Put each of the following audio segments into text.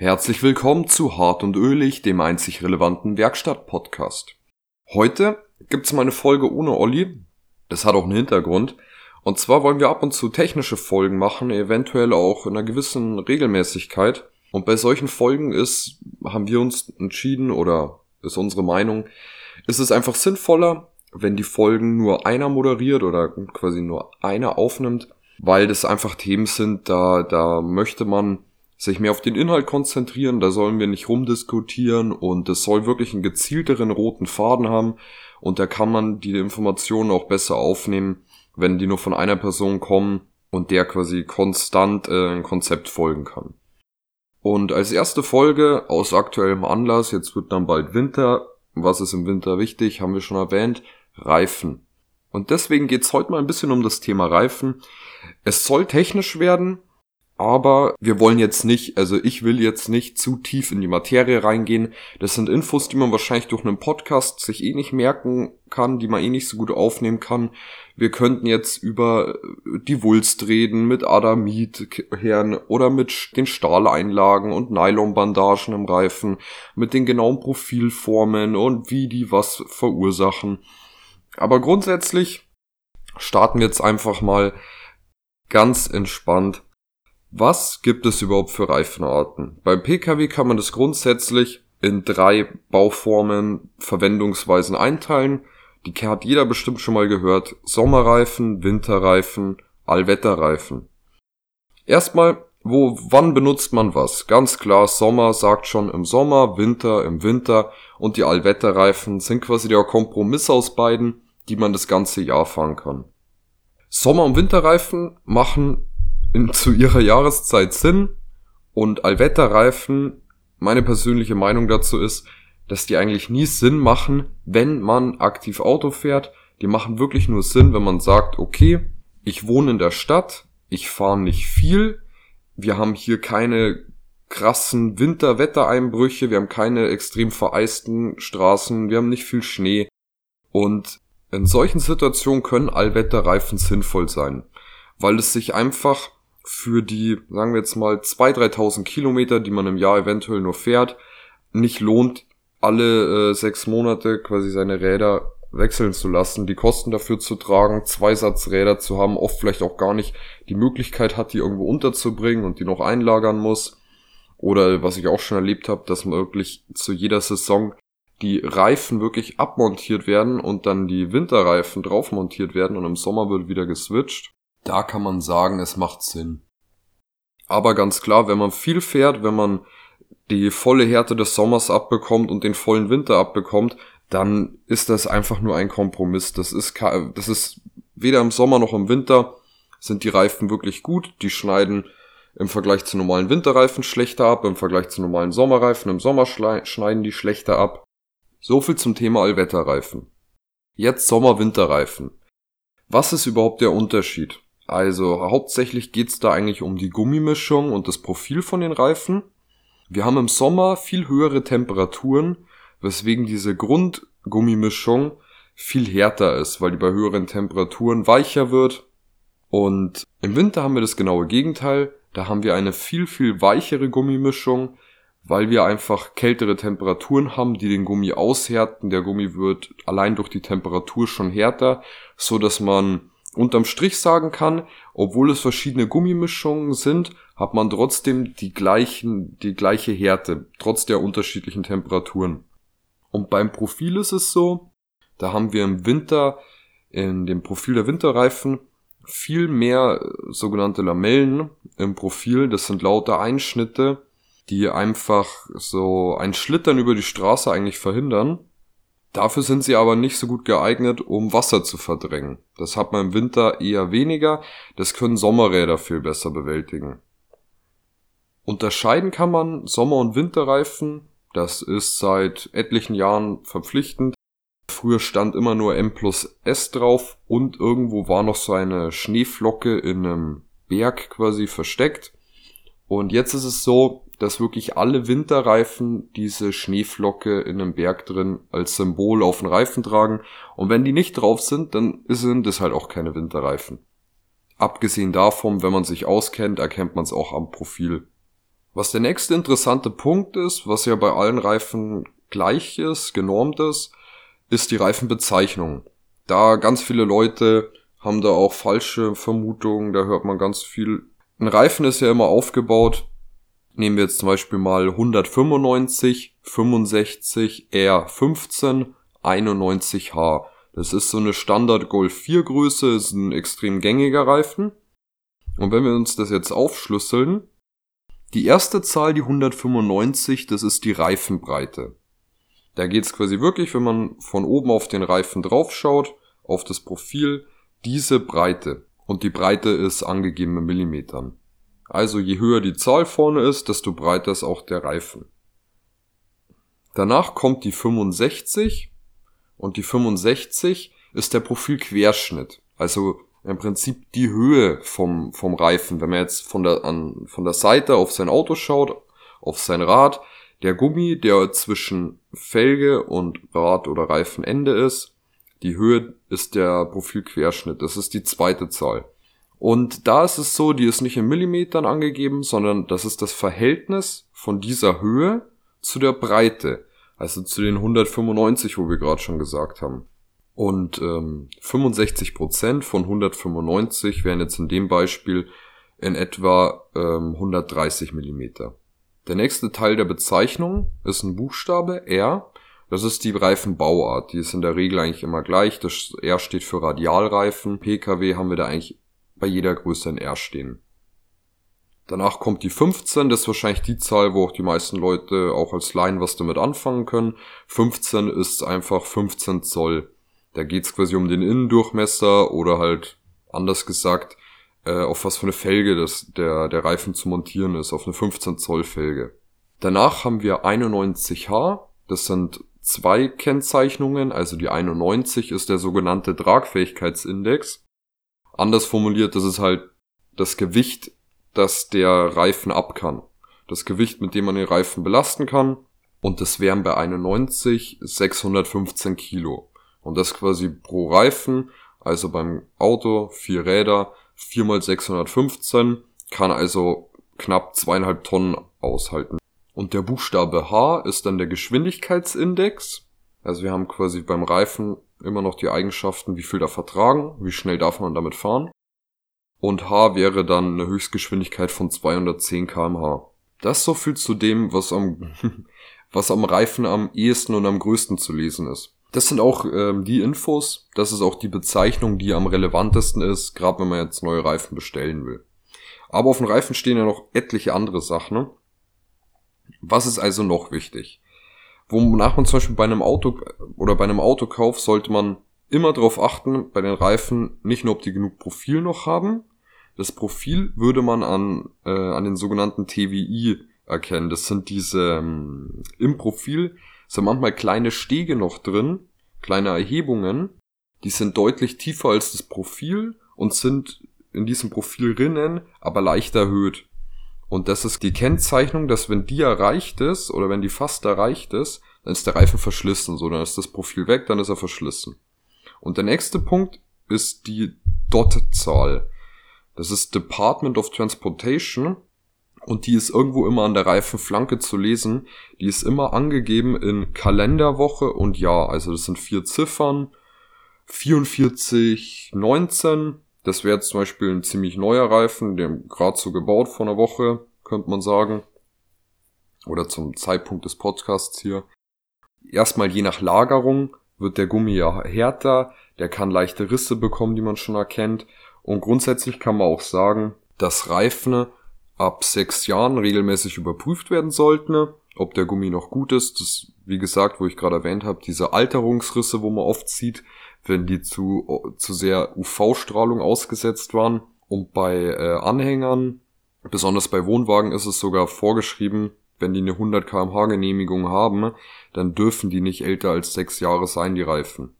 Herzlich willkommen zu Hart und Ölig, dem einzig relevanten Werkstatt-Podcast. Heute gibt's mal eine Folge ohne Olli. Das hat auch einen Hintergrund. Und zwar wollen wir ab und zu technische Folgen machen, eventuell auch in einer gewissen Regelmäßigkeit. Und bei solchen Folgen ist, haben wir uns entschieden oder ist unsere Meinung, ist es einfach sinnvoller, wenn die Folgen nur einer moderiert oder quasi nur einer aufnimmt, weil das einfach Themen sind, da, da möchte man sich mehr auf den Inhalt konzentrieren, da sollen wir nicht rumdiskutieren und es soll wirklich einen gezielteren roten Faden haben und da kann man die Informationen auch besser aufnehmen, wenn die nur von einer Person kommen und der quasi konstant äh, ein Konzept folgen kann. Und als erste Folge aus aktuellem Anlass, jetzt wird dann bald Winter, was ist im Winter wichtig, haben wir schon erwähnt, Reifen. Und deswegen geht's heute mal ein bisschen um das Thema Reifen. Es soll technisch werden, aber wir wollen jetzt nicht, also ich will jetzt nicht zu tief in die Materie reingehen. Das sind Infos, die man wahrscheinlich durch einen Podcast sich eh nicht merken kann, die man eh nicht so gut aufnehmen kann. Wir könnten jetzt über die Wulst reden, mit Adamitherren oder mit den Stahleinlagen und Nylonbandagen im Reifen, mit den genauen Profilformen und wie die was verursachen. Aber grundsätzlich starten wir jetzt einfach mal ganz entspannt was gibt es überhaupt für Reifenarten? Beim Pkw kann man das grundsätzlich in drei Bauformen, Verwendungsweisen einteilen. Die hat jeder bestimmt schon mal gehört. Sommerreifen, Winterreifen, Allwetterreifen. Erstmal, wo, wann benutzt man was? Ganz klar, Sommer sagt schon im Sommer, Winter im Winter und die Allwetterreifen sind quasi der Kompromiss aus beiden, die man das ganze Jahr fahren kann. Sommer- und Winterreifen machen in, zu ihrer Jahreszeit Sinn und Allwetterreifen, meine persönliche Meinung dazu ist, dass die eigentlich nie Sinn machen, wenn man aktiv Auto fährt. Die machen wirklich nur Sinn, wenn man sagt, okay, ich wohne in der Stadt, ich fahre nicht viel, wir haben hier keine krassen Winterwettereinbrüche, wir haben keine extrem vereisten Straßen, wir haben nicht viel Schnee. Und in solchen Situationen können Allwetterreifen sinnvoll sein, weil es sich einfach für die, sagen wir jetzt mal, 2.000, 3.000 Kilometer, die man im Jahr eventuell nur fährt, nicht lohnt, alle äh, sechs Monate quasi seine Räder wechseln zu lassen, die Kosten dafür zu tragen, zwei Satz Räder zu haben, oft vielleicht auch gar nicht die Möglichkeit hat, die irgendwo unterzubringen und die noch einlagern muss. Oder was ich auch schon erlebt habe, dass man wirklich zu jeder Saison die Reifen wirklich abmontiert werden und dann die Winterreifen drauf montiert werden und im Sommer wird wieder geswitcht. Da kann man sagen, es macht Sinn. Aber ganz klar, wenn man viel fährt, wenn man die volle Härte des Sommers abbekommt und den vollen Winter abbekommt, dann ist das einfach nur ein Kompromiss. Das ist, das ist weder im Sommer noch im Winter sind die Reifen wirklich gut. Die schneiden im Vergleich zu normalen Winterreifen schlechter ab, im Vergleich zu normalen Sommerreifen im Sommer schneiden die schlechter ab. So viel zum Thema Allwetterreifen. Jetzt Sommer-Winterreifen. Was ist überhaupt der Unterschied? Also hauptsächlich geht's da eigentlich um die Gummimischung und das Profil von den Reifen. Wir haben im Sommer viel höhere Temperaturen, weswegen diese Grundgummimischung viel härter ist, weil die bei höheren Temperaturen weicher wird. Und im Winter haben wir das genaue Gegenteil. Da haben wir eine viel, viel weichere Gummimischung, weil wir einfach kältere Temperaturen haben, die den Gummi aushärten. Der Gummi wird allein durch die Temperatur schon härter, so dass man unterm Strich sagen kann, obwohl es verschiedene Gummimischungen sind, hat man trotzdem die gleichen, die gleiche Härte, trotz der unterschiedlichen Temperaturen. Und beim Profil ist es so, da haben wir im Winter, in dem Profil der Winterreifen, viel mehr äh, sogenannte Lamellen im Profil. Das sind lauter Einschnitte, die einfach so ein Schlittern über die Straße eigentlich verhindern. Dafür sind sie aber nicht so gut geeignet, um Wasser zu verdrängen. Das hat man im Winter eher weniger, das können Sommerräder viel besser bewältigen. Unterscheiden kann man Sommer- und Winterreifen, das ist seit etlichen Jahren verpflichtend. Früher stand immer nur M plus S drauf und irgendwo war noch so eine Schneeflocke in einem Berg quasi versteckt. Und jetzt ist es so, dass wirklich alle Winterreifen diese Schneeflocke in einem Berg drin als Symbol auf den Reifen tragen. Und wenn die nicht drauf sind, dann sind das halt auch keine Winterreifen. Abgesehen davon, wenn man sich auskennt, erkennt man es auch am Profil. Was der nächste interessante Punkt ist, was ja bei allen Reifen gleich ist, genormt ist, ist die Reifenbezeichnung. Da ganz viele Leute haben da auch falsche Vermutungen, da hört man ganz viel. Ein Reifen ist ja immer aufgebaut. Nehmen wir jetzt zum Beispiel mal 195, 65, R15, 91H. Das ist so eine Standard Golf 4 Größe, ist ein extrem gängiger Reifen. Und wenn wir uns das jetzt aufschlüsseln, die erste Zahl, die 195, das ist die Reifenbreite. Da geht's quasi wirklich, wenn man von oben auf den Reifen draufschaut, auf das Profil, diese Breite. Und die Breite ist angegeben in Millimetern. Also je höher die Zahl vorne ist, desto breiter ist auch der Reifen. Danach kommt die 65 und die 65 ist der Profilquerschnitt. Also im Prinzip die Höhe vom, vom Reifen. Wenn man jetzt von der, an, von der Seite auf sein Auto schaut, auf sein Rad, der Gummi, der zwischen Felge und Rad oder Reifenende ist, die Höhe ist der Profilquerschnitt. Das ist die zweite Zahl. Und da ist es so, die ist nicht in Millimetern angegeben, sondern das ist das Verhältnis von dieser Höhe zu der Breite. Also zu den 195, wo wir gerade schon gesagt haben. Und ähm, 65% von 195 wären jetzt in dem Beispiel in etwa ähm, 130 Millimeter. Der nächste Teil der Bezeichnung ist ein Buchstabe R. Das ist die Reifenbauart. Die ist in der Regel eigentlich immer gleich. Das R steht für Radialreifen. PKW haben wir da eigentlich bei jeder Größe ein R stehen. Danach kommt die 15, das ist wahrscheinlich die Zahl, wo auch die meisten Leute auch als Laien was damit anfangen können. 15 ist einfach 15 Zoll. Da geht's quasi um den Innendurchmesser oder halt anders gesagt, äh, auf was für eine Felge das, der, der Reifen zu montieren ist, auf eine 15 Zoll Felge. Danach haben wir 91H, das sind zwei Kennzeichnungen, also die 91 ist der sogenannte Tragfähigkeitsindex. Anders formuliert, das ist halt das Gewicht das der Reifen ab kann. Das Gewicht, mit dem man den Reifen belasten kann. Und das wären bei 91 615 Kilo. Und das quasi pro Reifen, also beim Auto vier Räder, 4 mal 615, kann also knapp zweieinhalb Tonnen aushalten. Und der Buchstabe H ist dann der Geschwindigkeitsindex. Also wir haben quasi beim Reifen immer noch die Eigenschaften, wie viel da vertragen, wie schnell darf man damit fahren und H wäre dann eine Höchstgeschwindigkeit von 210 kmh. Das so viel zu dem, was am, was am Reifen am ehesten und am größten zu lesen ist. Das sind auch ähm, die Infos, das ist auch die Bezeichnung, die am relevantesten ist, gerade wenn man jetzt neue Reifen bestellen will. Aber auf dem Reifen stehen ja noch etliche andere Sachen. Ne? Was ist also noch wichtig? Wonach man zum Beispiel bei einem Auto oder bei einem Autokauf sollte man immer darauf achten, bei den Reifen nicht nur, ob die genug Profil noch haben. Das Profil würde man an, äh, an den sogenannten TWI erkennen. Das sind diese, ähm, im Profil sind manchmal kleine Stege noch drin, kleine Erhebungen. Die sind deutlich tiefer als das Profil und sind in diesem Profil rinnen, aber leicht erhöht. Und das ist die Kennzeichnung, dass wenn die erreicht ist oder wenn die fast erreicht ist, dann ist der Reifen verschlissen. So, dann ist das Profil weg, dann ist er verschlissen. Und der nächste Punkt ist die DOT-Zahl. Das ist Department of Transportation und die ist irgendwo immer an der Reifenflanke zu lesen. Die ist immer angegeben in Kalenderwoche und Jahr. Also das sind vier Ziffern. 44, 19. Das wäre zum Beispiel ein ziemlich neuer Reifen, der gerade so gebaut vor einer Woche, könnte man sagen. Oder zum Zeitpunkt des Podcasts hier. Erstmal je nach Lagerung wird der Gummi ja härter, der kann leichte Risse bekommen, die man schon erkennt. Und grundsätzlich kann man auch sagen, dass Reifen ab sechs Jahren regelmäßig überprüft werden sollten, ob der Gummi noch gut ist. Das, wie gesagt, wo ich gerade erwähnt habe, diese Alterungsrisse, wo man oft sieht, wenn die zu, zu sehr UV-Strahlung ausgesetzt waren. Und bei äh, Anhängern, besonders bei Wohnwagen, ist es sogar vorgeschrieben, wenn die eine 100 kmh Genehmigung haben, dann dürfen die nicht älter als sechs Jahre sein, die Reifen.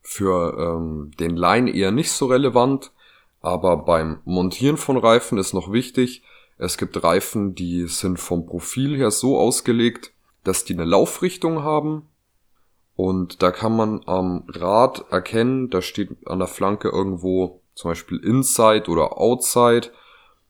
Für ähm, den Line eher nicht so relevant, aber beim Montieren von Reifen ist noch wichtig, es gibt Reifen, die sind vom Profil her so ausgelegt, dass die eine Laufrichtung haben. Und da kann man am Rad erkennen, da steht an der Flanke irgendwo zum Beispiel Inside oder Outside.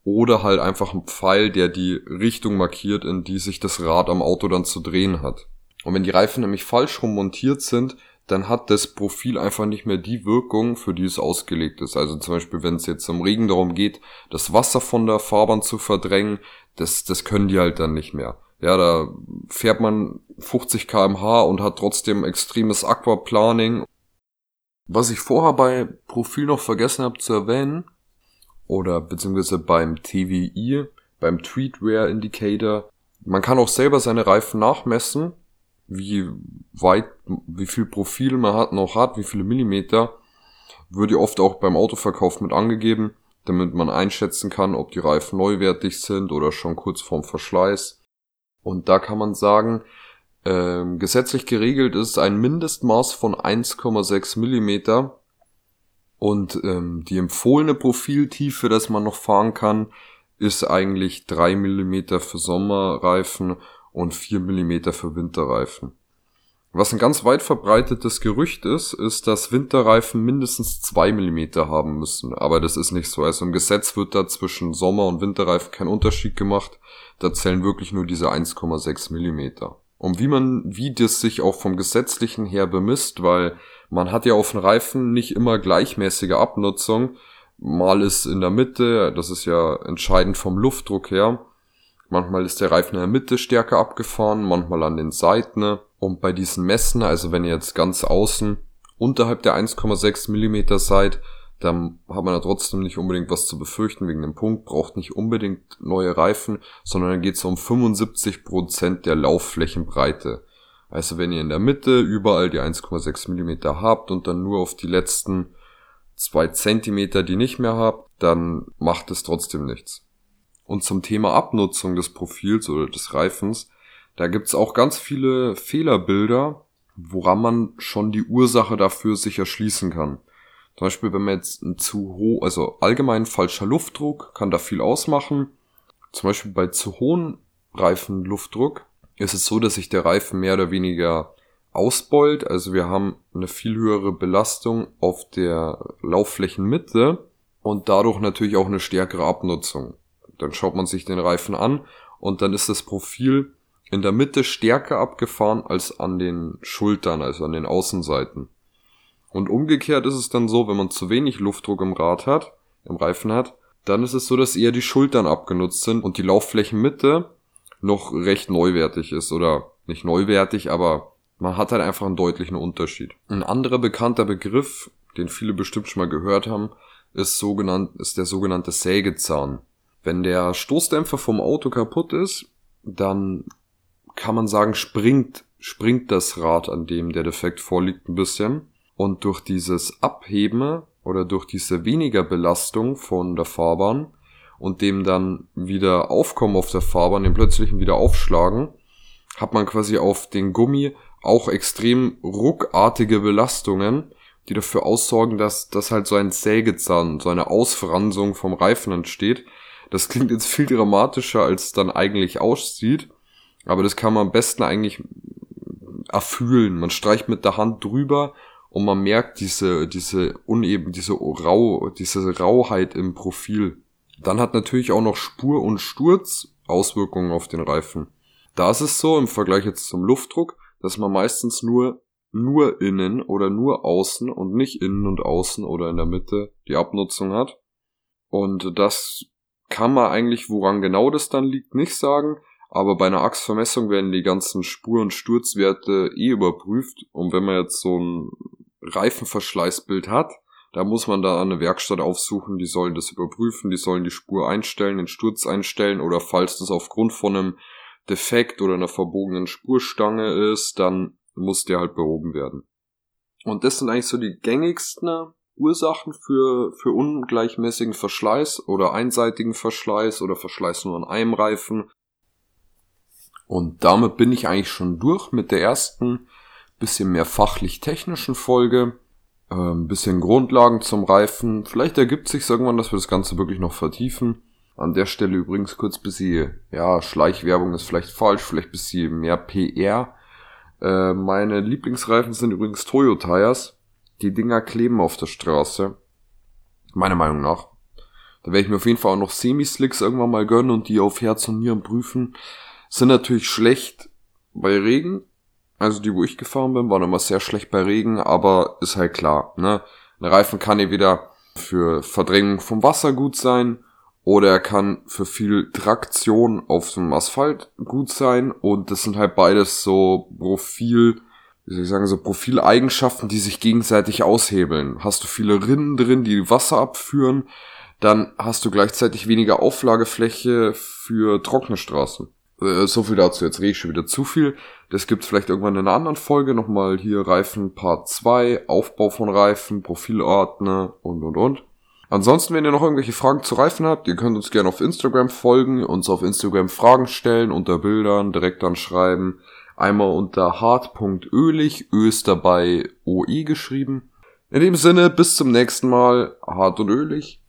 oder halt einfach ein Pfeil, der die Richtung markiert, in die sich das Rad am Auto dann zu drehen hat. Und wenn die Reifen nämlich falsch rum montiert sind, dann hat das Profil einfach nicht mehr die Wirkung, für die es ausgelegt ist. Also zum Beispiel, wenn es jetzt im Regen darum geht, das Wasser von der Fahrbahn zu verdrängen, das, das können die halt dann nicht mehr. Ja, da fährt man 50 kmh und hat trotzdem extremes Aquaplaning. Was ich vorher bei Profil noch vergessen habe zu erwähnen, oder beziehungsweise beim TWI, beim Tweet Wear Indicator, man kann auch selber seine Reifen nachmessen wie weit, wie viel Profil man hat, noch hat, wie viele Millimeter, würde oft auch beim Autoverkauf mit angegeben, damit man einschätzen kann, ob die Reifen neuwertig sind oder schon kurz vorm Verschleiß. Und da kann man sagen, ähm, gesetzlich geregelt ist ein Mindestmaß von 1,6 Millimeter und ähm, die empfohlene Profiltiefe, dass man noch fahren kann, ist eigentlich 3 Millimeter für Sommerreifen und 4 mm für Winterreifen. Was ein ganz weit verbreitetes Gerücht ist, ist, dass Winterreifen mindestens 2 mm haben müssen. Aber das ist nicht so. Also im Gesetz wird da zwischen Sommer- und Winterreifen kein Unterschied gemacht. Da zählen wirklich nur diese 1,6 mm. Und wie man, wie das sich auch vom Gesetzlichen her bemisst, weil man hat ja auf den Reifen nicht immer gleichmäßige Abnutzung. Mal ist in der Mitte, das ist ja entscheidend vom Luftdruck her, Manchmal ist der Reifen in der Mitte stärker abgefahren, manchmal an den Seiten. Und bei diesen Messen, also wenn ihr jetzt ganz außen unterhalb der 1,6 mm seid, dann hat man da trotzdem nicht unbedingt was zu befürchten wegen dem Punkt, braucht nicht unbedingt neue Reifen, sondern dann geht es um 75 Prozent der Laufflächenbreite. Also wenn ihr in der Mitte überall die 1,6 mm habt und dann nur auf die letzten zwei Zentimeter die nicht mehr habt, dann macht es trotzdem nichts. Und zum Thema Abnutzung des Profils oder des Reifens, da gibt's auch ganz viele Fehlerbilder, woran man schon die Ursache dafür sich erschließen kann. Zum Beispiel, wenn man jetzt ein zu hoch, also allgemein falscher Luftdruck kann da viel ausmachen. Zum Beispiel bei zu hohen Reifenluftdruck ist es so, dass sich der Reifen mehr oder weniger ausbeult. Also wir haben eine viel höhere Belastung auf der Laufflächenmitte und dadurch natürlich auch eine stärkere Abnutzung. Dann schaut man sich den Reifen an und dann ist das Profil in der Mitte stärker abgefahren als an den Schultern, also an den Außenseiten. Und umgekehrt ist es dann so, wenn man zu wenig Luftdruck im Rad hat, im Reifen hat, dann ist es so, dass eher die Schultern abgenutzt sind und die Laufflächenmitte noch recht neuwertig ist oder nicht neuwertig, aber man hat halt einfach einen deutlichen Unterschied. Ein anderer bekannter Begriff, den viele bestimmt schon mal gehört haben, ist, sogenannt, ist der sogenannte Sägezahn. Wenn der Stoßdämpfer vom Auto kaputt ist, dann kann man sagen, springt, springt das Rad, an dem der Defekt vorliegt, ein bisschen. Und durch dieses Abheben oder durch diese weniger Belastung von der Fahrbahn und dem dann wieder Aufkommen auf der Fahrbahn, dem plötzlichen wieder Aufschlagen, hat man quasi auf den Gummi auch extrem ruckartige Belastungen, die dafür aussorgen, dass, dass halt so ein Sägezahn, so eine Ausfransung vom Reifen entsteht, das klingt jetzt viel dramatischer, als es dann eigentlich aussieht. Aber das kann man am besten eigentlich erfühlen. Man streicht mit der Hand drüber und man merkt diese, diese uneben, diese rau, diese Rauheit im Profil. Dann hat natürlich auch noch Spur und Sturz Auswirkungen auf den Reifen. Da ist es so im Vergleich jetzt zum Luftdruck, dass man meistens nur nur innen oder nur außen und nicht innen und außen oder in der Mitte die Abnutzung hat. Und das kann man eigentlich, woran genau das dann liegt, nicht sagen. Aber bei einer Achsvermessung werden die ganzen Spur- und Sturzwerte eh überprüft. Und wenn man jetzt so ein Reifenverschleißbild hat, da muss man da eine Werkstatt aufsuchen, die sollen das überprüfen, die sollen die Spur einstellen, den Sturz einstellen oder falls das aufgrund von einem Defekt oder einer verbogenen Spurstange ist, dann muss der halt behoben werden. Und das sind eigentlich so die gängigsten Ursachen für, für ungleichmäßigen Verschleiß oder einseitigen Verschleiß oder Verschleiß nur an einem Reifen. Und damit bin ich eigentlich schon durch mit der ersten bisschen mehr fachlich-technischen Folge. Ein ähm, bisschen Grundlagen zum Reifen. Vielleicht ergibt sich irgendwann, dass wir das Ganze wirklich noch vertiefen. An der Stelle übrigens kurz bisschen, ja, Schleichwerbung ist vielleicht falsch, vielleicht bisschen mehr PR. Äh, meine Lieblingsreifen sind übrigens Toyo Tires. Die Dinger kleben auf der Straße. Meiner Meinung nach. Da werde ich mir auf jeden Fall auch noch Semi-Slicks irgendwann mal gönnen und die auf Herz und Nieren prüfen. Sind natürlich schlecht bei Regen. Also die, wo ich gefahren bin, waren immer sehr schlecht bei Regen, aber ist halt klar, ne? Ein Reifen kann ja wieder für Verdrängung vom Wasser gut sein oder er kann für viel Traktion auf dem Asphalt gut sein und das sind halt beides so Profil, wie soll ich sagen, so Profileigenschaften, die sich gegenseitig aushebeln. Hast du viele Rinnen drin, die Wasser abführen, dann hast du gleichzeitig weniger Auflagefläche für trockene Straßen. Äh, so viel dazu, jetzt rede ich schon wieder zu viel. Das gibt's vielleicht irgendwann in einer anderen Folge. Nochmal hier Reifen Part 2, Aufbau von Reifen, Profilordner und und und. Ansonsten, wenn ihr noch irgendwelche Fragen zu Reifen habt, ihr könnt uns gerne auf Instagram folgen, uns auf Instagram Fragen stellen, unter Bildern direkt anschreiben. Einmal unter hart.ölig, Ö ist dabei OI geschrieben. In dem Sinne, bis zum nächsten Mal, hart und ölig.